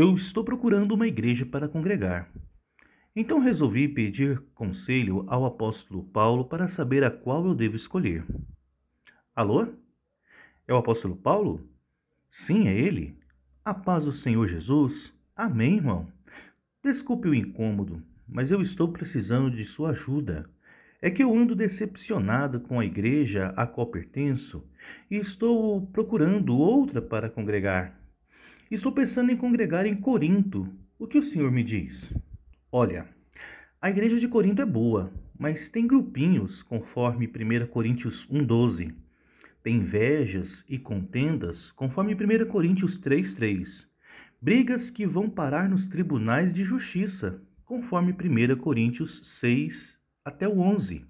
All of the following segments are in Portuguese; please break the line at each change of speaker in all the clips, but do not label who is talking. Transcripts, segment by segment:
Eu estou procurando uma igreja para congregar. Então resolvi pedir conselho ao apóstolo Paulo para saber a qual eu devo escolher. Alô? É o apóstolo Paulo? Sim, é ele. A paz do Senhor Jesus. Amém, irmão. Desculpe o incômodo, mas eu estou precisando de sua ajuda. É que eu ando decepcionado com a igreja a qual pertenço e estou procurando outra para congregar. Estou pensando em congregar em Corinto. O que o senhor me diz? Olha, a igreja de Corinto é boa, mas tem grupinhos, conforme 1 Coríntios 1,12. Tem invejas e contendas, conforme 1 Coríntios 3,3. Brigas que vão parar nos tribunais de justiça, conforme 1 Coríntios 6 até o 11.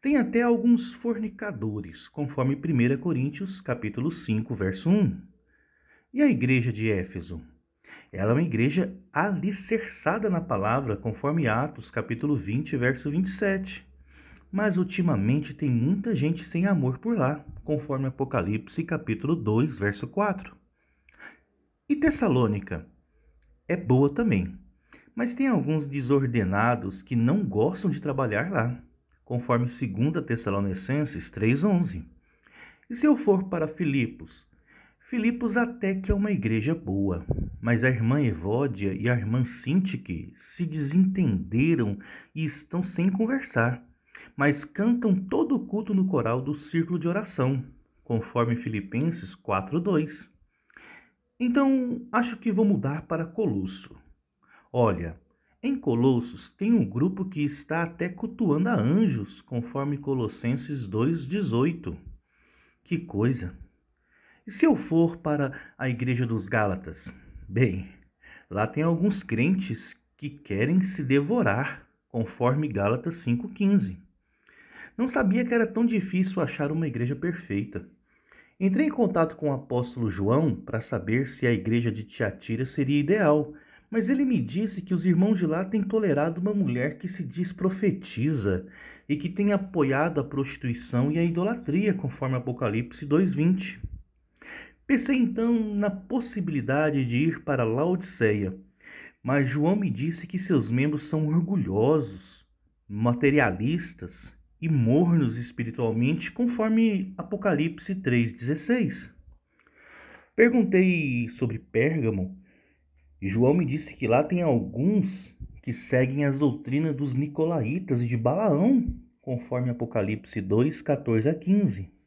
Tem até alguns fornicadores, conforme 1 Coríntios capítulo 5, verso 1. E a igreja de Éfeso? Ela é uma igreja alicerçada na palavra, conforme Atos, capítulo 20, verso 27. Mas ultimamente tem muita gente sem amor por lá, conforme Apocalipse, capítulo 2, verso 4. E Tessalônica? É boa também, mas tem alguns desordenados que não gostam de trabalhar lá, conforme 2 Tessalonicenses 3,11. E se eu for para Filipos, Filipos até que é uma igreja boa, mas a irmã Evódia e a irmã Sintique se desentenderam e estão sem conversar, mas cantam todo o culto no coral do círculo de oração, conforme Filipenses 4:2. Então, acho que vou mudar para Colosso. Olha, em Colossos tem um grupo que está até cultuando a anjos, conforme Colossenses 2:18. Que coisa! E se eu for para a igreja dos Gálatas? Bem, lá tem alguns crentes que querem se devorar, conforme Gálatas 5,15. Não sabia que era tão difícil achar uma igreja perfeita. Entrei em contato com o apóstolo João para saber se a igreja de Tiatira seria ideal, mas ele me disse que os irmãos de lá têm tolerado uma mulher que se diz profetiza e que tem apoiado a prostituição e a idolatria, conforme Apocalipse 2,20. Pensei então na possibilidade de ir para Laodiceia, mas João me disse que seus membros são orgulhosos, materialistas e mornos espiritualmente, conforme Apocalipse 3,16. Perguntei sobre Pérgamo e João me disse que lá tem alguns que seguem as doutrinas dos Nicolaítas e de Balaão, conforme Apocalipse 2, 14 a 15.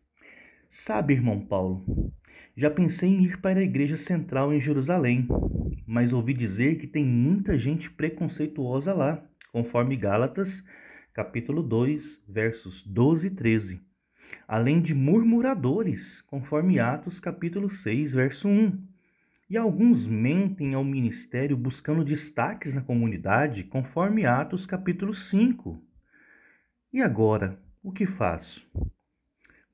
Sabe, irmão Paulo, já pensei em ir para a igreja central em Jerusalém, mas ouvi dizer que tem muita gente preconceituosa lá, conforme Gálatas, capítulo 2, versos 12 e 13. Além de murmuradores, conforme Atos, capítulo 6, verso 1. E alguns mentem ao ministério buscando destaques na comunidade, conforme Atos, capítulo 5. E agora, o que faço?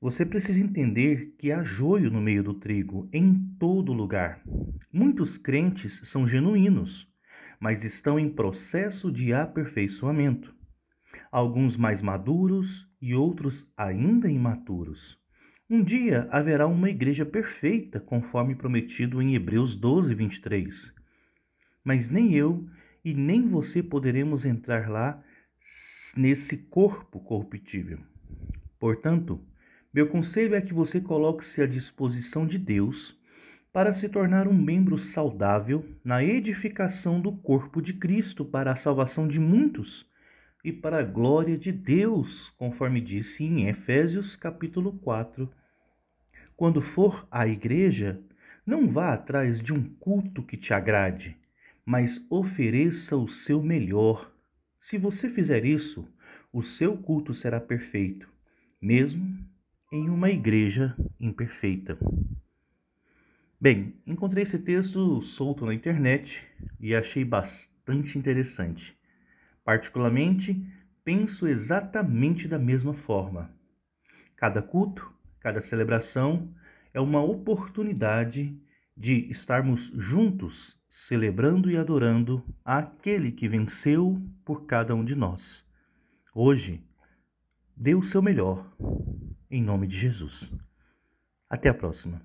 Você precisa entender que há joio no meio do trigo em todo lugar. Muitos crentes são genuínos, mas estão em processo de aperfeiçoamento. Alguns mais maduros e outros ainda imaturos. Um dia haverá uma igreja perfeita, conforme prometido em Hebreus 12, 23. Mas nem eu e nem você poderemos entrar lá nesse corpo corruptível. Portanto, meu conselho é que você coloque-se à disposição de Deus para se tornar um membro saudável na edificação do corpo de Cristo para a salvação de muitos e para a glória de Deus, conforme disse em Efésios capítulo 4. Quando for à igreja, não vá atrás de um culto que te agrade, mas ofereça o seu melhor. Se você fizer isso, o seu culto será perfeito, mesmo em uma igreja imperfeita. Bem, encontrei esse texto solto na internet e achei bastante interessante. Particularmente, penso exatamente da mesma forma. Cada culto, cada celebração é uma oportunidade de estarmos juntos celebrando e adorando aquele que venceu por cada um de nós. Hoje, dê o seu melhor, em nome de Jesus. Até a próxima.